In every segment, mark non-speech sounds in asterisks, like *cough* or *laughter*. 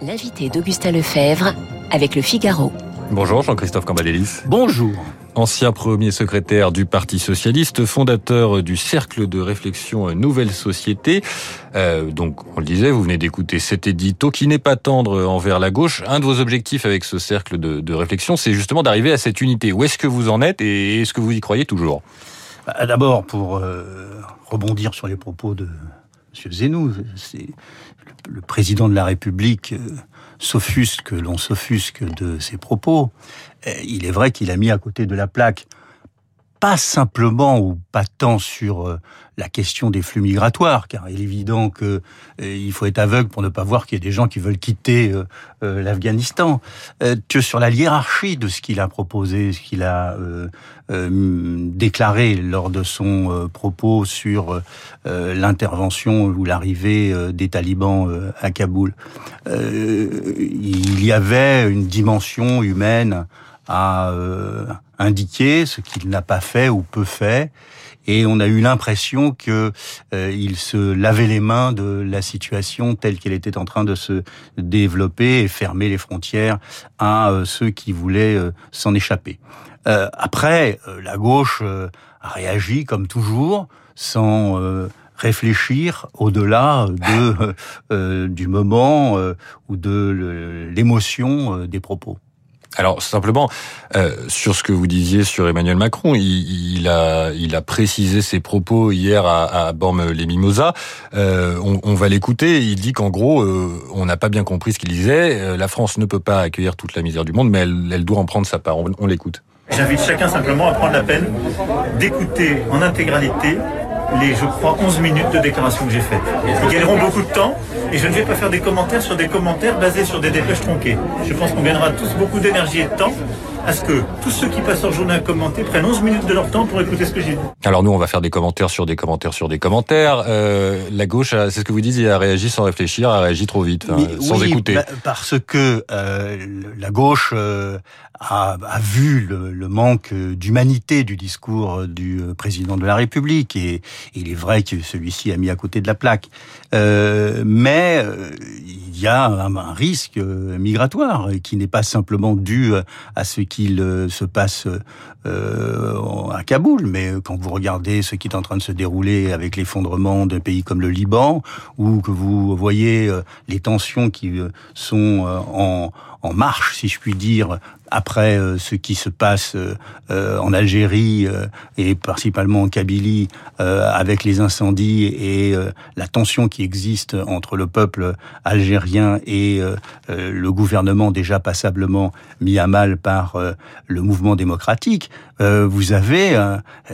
L'invité d'Augustin Lefebvre avec le Figaro. Bonjour Jean-Christophe Cambadélis. Bonjour. Ancien premier secrétaire du Parti Socialiste, fondateur du Cercle de réflexion Nouvelle Société. Euh, donc, on le disait, vous venez d'écouter cet édito qui n'est pas tendre envers la gauche. Un de vos objectifs avec ce cercle de, de réflexion, c'est justement d'arriver à cette unité. Où est-ce que vous en êtes et est-ce que vous y croyez toujours? Bah, D'abord, pour euh, rebondir sur les propos de M. Zenou, c'est le, président de la République euh, s'offusque, l'on s'offusque de ses propos. Euh, il est vrai qu'il a mis à côté de la plaque pas simplement ou pas tant sur euh, la question des flux migratoires, car il est évident que euh, il faut être aveugle pour ne pas voir qu'il y a des gens qui veulent quitter euh, l'Afghanistan, que sur la hiérarchie de ce qu'il a proposé, ce qu'il a déclaré lors de son propos sur l'intervention ou l'arrivée des talibans à Kaboul. Il y avait une dimension humaine à euh, indiquer, ce qu'il n'a pas fait ou peu fait, et on a eu l'impression que euh, il se lavait les mains de la situation telle qu'elle était en train de se développer et fermer les frontières à euh, ceux qui voulaient euh, s'en échapper. Euh, après, la gauche a réagi comme toujours, sans réfléchir au-delà de du moment ou de l'émotion des propos. Alors simplement euh, sur ce que vous disiez sur Emmanuel Macron, il, a il a précisé ses propos hier à, à Bormes-les-Mimosas. Euh, on, va l'écouter. Il dit qu'en gros, euh, on n'a pas bien compris ce qu'il disait. La France ne peut pas accueillir toute la misère du monde, mais elle, doit en prendre sa part. On, on l'écoute. J'invite chacun simplement à prendre la peine d'écouter en intégralité les, je crois, 11 minutes de déclaration que j'ai faites. Ils gagneront beaucoup de temps et je ne vais pas faire des commentaires sur des commentaires basés sur des dépêches tronquées. Je pense qu'on gagnera tous beaucoup d'énergie et de temps à ce que tous ceux qui passent leur journée à commenter prennent 11 minutes de leur temps pour écouter ce que j'ai dit. Alors nous, on va faire des commentaires sur des commentaires sur des commentaires. Euh, la gauche, a- c'est ce que vous dites, a réagi sans réfléchir, a réagi trop vite, Mais sans oui, écouter. bah, parce que euh, la gauche euh, a, a vu le, le manque euh, d'humanité du discours du euh, président de la République et il est vrai que celui-ci a mis à côté de la plaque. Euh, mais euh, il y a un, risque euh, migratoire qui n'est pas simplement dû euh, à ce qu'il euh, se passe à Kaboul, mais quand vous regardez ce qui est en train de se dérouler avec l'effondrement d'un pays comme le Liban, ou que vous voyez les tensions qui sont en marche, si je puis dire, après euh, ce qui se passe euh, euh, en Algérie et principalement en Kabylie, avec les incendies et la tension qui existe entre le peuple algérien et le gouvernement déjà passablement mis à mal par le mouvement démocratique, vous avez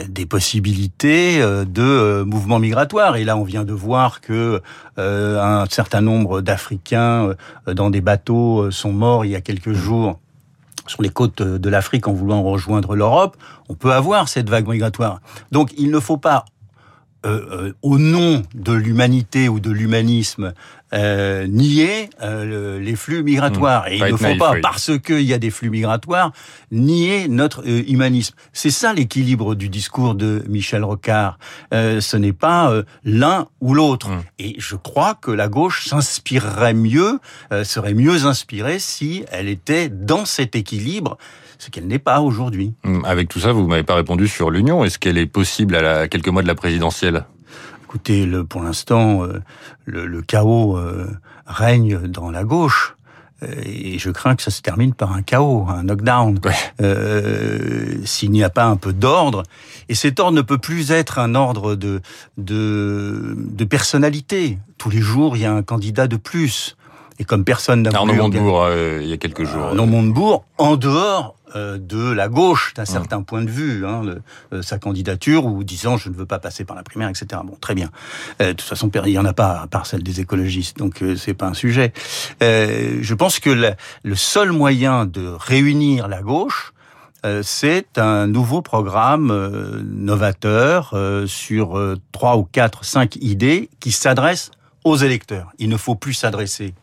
des possibilités de mouvements migratoires. Et là, on vient de voir que un certain nombre d'Africains dans des bateaux sont morts il y a quelques jours sur les côtes de l'Afrique en voulant rejoindre l'Europe. On peut avoir cette vague migratoire. Donc, il ne faut pas euh, euh, au nom de l'humanité ou de l'humanisme, euh, nier euh, le- les flux migratoires. Mmh, Et il ne faut naïf, pas, oui. parce qu'il y a des flux migratoires, nier notre euh, humanisme. C'est ça l'équilibre du discours de Michel Rocard. Ce n'est pas l'un ou l'autre. Mmh. Et je crois que la gauche s'inspirerait mieux, serait mieux inspirée si elle était dans cet équilibre, ce qu'elle n'est pas aujourd'hui. Hum, Avec tout ça, vous m'avez pas répondu sur l'union. Est-ce qu'elle est possible à, la, à quelques mois de la présidentielle? Écoutez, le, pour l'instant, euh, le, le chaos euh, règne dans la gauche. Euh, Et je crains que ça se termine par un chaos, un knockdown, Ouais. s'il n'y a pas un peu d'ordre. Et cet ordre ne peut plus être un ordre de, de, de personnalité. Tous les jours, il y a un candidat de plus. Et comme personne n'a Arnaud Montebourg, il y a quelques jours. Arnaud Montebourg, en dehors de la gauche, d'un certain point de vue, hein, le- euh, sa candidature, ou disant je ne veux pas passer par la primaire, etc. Bon, très bien. Euh, de toute façon, il n'y en a pas à part celle des écologistes, donc euh, c'est pas un sujet. Euh, je pense que la- le seul moyen de réunir la gauche, euh, c'est un nouveau programme euh, novateur euh, sur euh, trois ou quatre, cinq idées qui s'adressent aux électeurs. Il ne faut plus s'adresser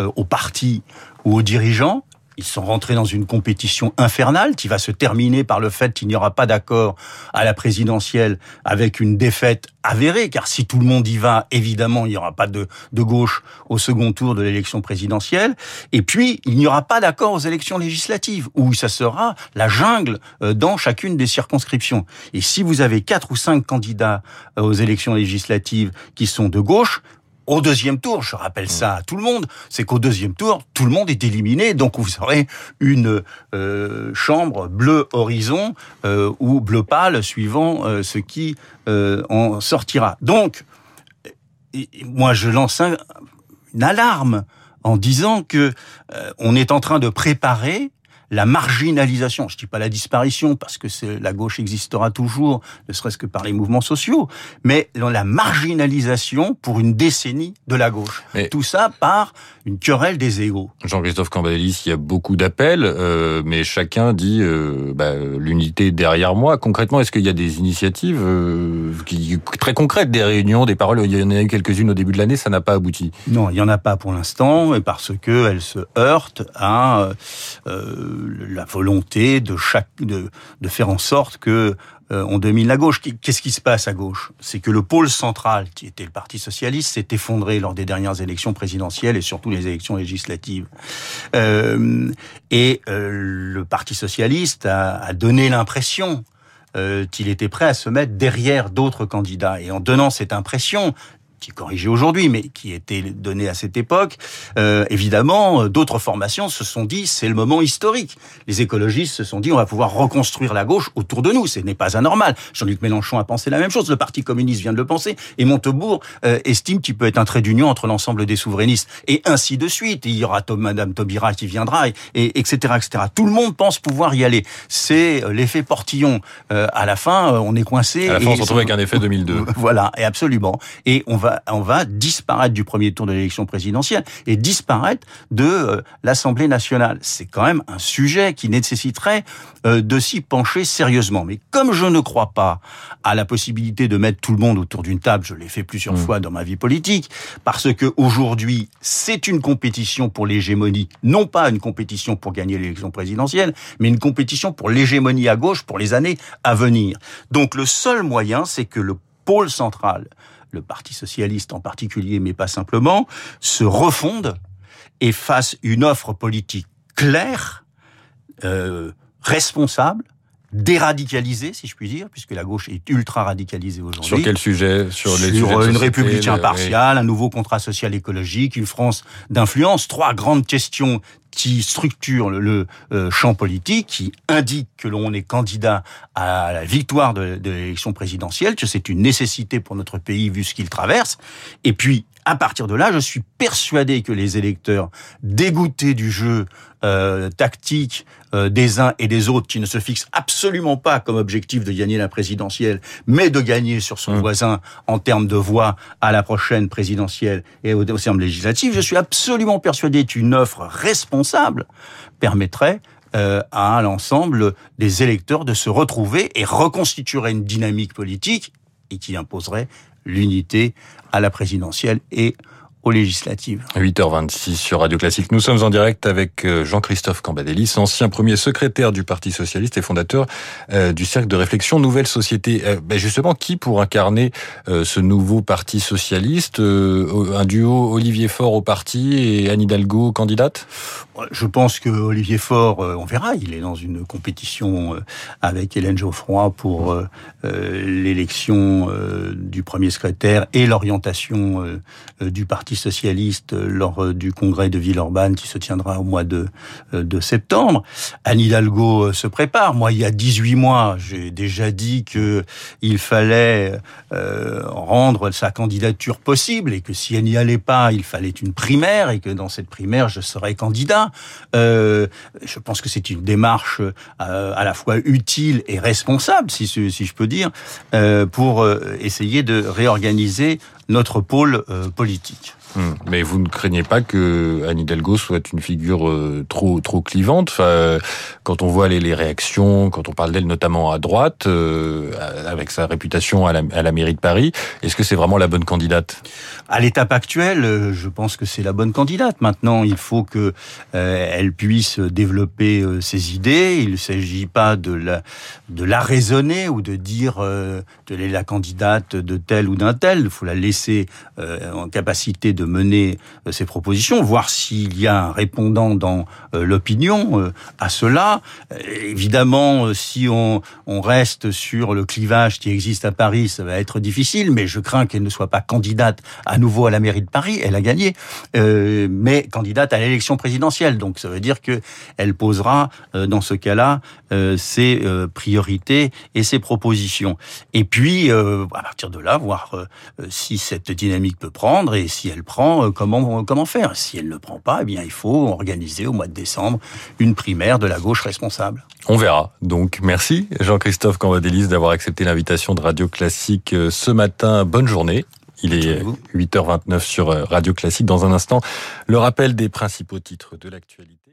euh, aux partis ou aux dirigeants, ils sont rentrés dans une compétition infernale qui va se terminer par le fait qu'il n'y aura pas d'accord à la présidentielle avec une défaite avérée, car si tout le monde y va, évidemment, il n'y aura pas de, de gauche au second tour de l'élection présidentielle. Et puis, il n'y aura pas d'accord aux élections législatives, où ça sera la jungle euh, dans chacune des circonscriptions. Et si vous avez quatre ou cinq candidats euh, aux élections législatives qui sont de gauche, au deuxième tour, je rappelle ça à tout le monde, c'est qu'au deuxième tour, tout le monde est éliminé, donc vous aurez une euh, chambre bleu horizon euh, ou bleu pâle, suivant euh, ce qui en sortira. Donc, moi, je lance une alarme en disant que on est en train de préparer la marginalisation, je dis pas la disparition parce que la gauche existera toujours, ne serait-ce que par les mouvements sociaux, mais la marginalisation pour une décennie de la gauche. Tout ça par une querelle des égaux. Jean-Christophe Cambadélis, il y a beaucoup d'appels, euh, mais chacun dit euh, bah, l'unité derrière moi. Concrètement, est-ce qu'il y a des initiatives euh, qui, très concrètes, des réunions, des paroles? Il y en a eu quelques-unes au début de l'année, ça n'a pas abouti. Non, il y en a pas pour l'instant, parce que elles se heurtent à la volonté de chaque faire en sorte que euh, on domine la gauche. Qu'est-ce qui se passe à gauche? C'est que le pôle central, qui était le Parti socialiste, s'est effondré lors des dernières élections présidentielles et surtout les élections législatives. Euh, et euh, le Parti socialiste a donné l'impression qu'il était prêt à se mettre derrière d'autres candidats. Et en donnant cette impression, qui est corrigé aujourd'hui, mais qui était donné à cette époque, euh, évidemment, euh, d'autres formations se sont dit c'est le moment historique. Les écologistes se sont dit on va pouvoir reconstruire la gauche autour de nous. Ce n'est pas anormal. Jean-Luc Mélenchon a pensé la même chose. Le Parti communiste vient de le penser. Et Montebourg euh, estime qu'il peut être un trait d'union entre l'ensemble des souverainistes. Et ainsi de suite. il y aura Madame Taubira qui viendra, et, etc., etc. Tout le monde pense pouvoir y aller. C'est euh, l'effet portillon. à la fin, on est coincé. À la fin, on se retrouve avec un effet *laughs* 2002. Voilà, et absolument. Et on va on va disparaître du premier tour de l'élection présidentielle et disparaître de euh, l'Assemblée nationale. C'est quand même un sujet qui nécessiterait euh, de s'y pencher sérieusement. Mais comme je ne crois pas à la possibilité de mettre tout le monde autour d'une table, je l'ai fait plusieurs mmh. fois dans ma vie politique, parce que aujourd'hui c'est une compétition pour l'hégémonie, non pas une compétition pour gagner l'élection présidentielle, mais une compétition pour l'hégémonie à gauche pour les années à venir. Donc le seul moyen, c'est que le pôle central le Parti socialiste en particulier, mais pas simplement, se refonde et fasse une offre politique claire, euh, responsable, déradicalisée, si je puis dire, puisque la gauche est ultra radicalisée aujourd'hui. Sur quel sujet? Sur, les sur une république impartiale, un nouveau contrat social écologique, une France d'influence. Trois grandes questions qui structure le, euh, champ politique, qui indique que l'on est candidat à la victoire de, de l'élection présidentielle, que c'est une nécessité pour notre pays vu ce qu'il traverse. Et puis, à partir de là, je suis persuadé que les électeurs dégoûtés du jeu euh, tactique euh, des uns et des autres qui ne se fixent absolument pas comme objectif de gagner la présidentielle, mais de gagner sur son mmh. voisin en termes de voix à la prochaine présidentielle et au, au terme législatif, je suis absolument persuadé qu'une offre responsable permettrait euh, à l'ensemble des électeurs de se retrouver et reconstituerait une dynamique politique et qui imposerait l'unité à la présidentielle et aux législatives. 8h26 sur Radio Classique. Nous sommes en direct avec euh, Jean-Christophe Cambadélis, ancien premier secrétaire du Parti Socialiste et fondateur euh, du Cercle de réflexion Nouvelle Société. Euh, ben justement, qui pour incarner ce nouveau Parti Socialiste Un duo Olivier Faure au parti et Anne Hidalgo candidate? Je pense que Olivier Faure, on verra, il est dans une compétition avec Hélène Geoffroy pour l'élection du premier secrétaire et l'orientation du Parti socialiste euh, lors euh, du congrès de Villeurbanne qui se tiendra au mois de, euh, septembre. Anne Hidalgo se prépare. Moi, il y a 18 mois, j'ai déjà dit que il fallait rendre sa candidature possible et que si elle n'y allait pas, il fallait une primaire et que dans cette primaire, je serais candidat. je pense que c'est une démarche à la fois utile et responsable, si je peux dire, pour essayer de réorganiser notre pôle politique. Hmm. Mais vous ne craignez pas que Anne Hidalgo soit une figure euh, trop trop clivante? Quand on voit les, réactions, quand on parle d'elle notamment à droite, euh, avec sa réputation à la, à la mairie de Paris, est-ce que c'est vraiment la bonne candidate? À l'étape actuelle, euh, je pense que c'est la bonne candidate. Maintenant, il faut que elle puisse développer ses idées. Il ne s'agit pas de la de la raisonner ou de dire qu'elle est la candidate de tel ou d'un tel. Il faut la laisser en capacité de mener ses propositions, voir s'il y a un répondant dans l'opinion à cela. Évidemment, si on, reste sur le clivage qui existe à Paris, ça va être difficile, mais je crains qu'elle ne soit pas candidate à nouveau à la mairie de Paris. Elle a gagné, euh, mais candidate à l'élection présidentielle. Donc ça veut dire que elle posera euh, dans ce cas-là euh, ses euh, priorités et ses propositions. Et puis euh, à partir de là, voir euh, si cette dynamique peut prendre et si elle prend, comment comment faire? Si elle ne prend pas, eh bien il faut organiser au mois de décembre une primaire de la gauche responsable. On verra. Donc merci Jean-Christophe Cambadélis d'avoir accepté l'invitation de Radio Classique ce matin. Bonne journée. Il est 8h29 sur Radio Classique. Dans un instant, le rappel des principaux titres de l'actualité.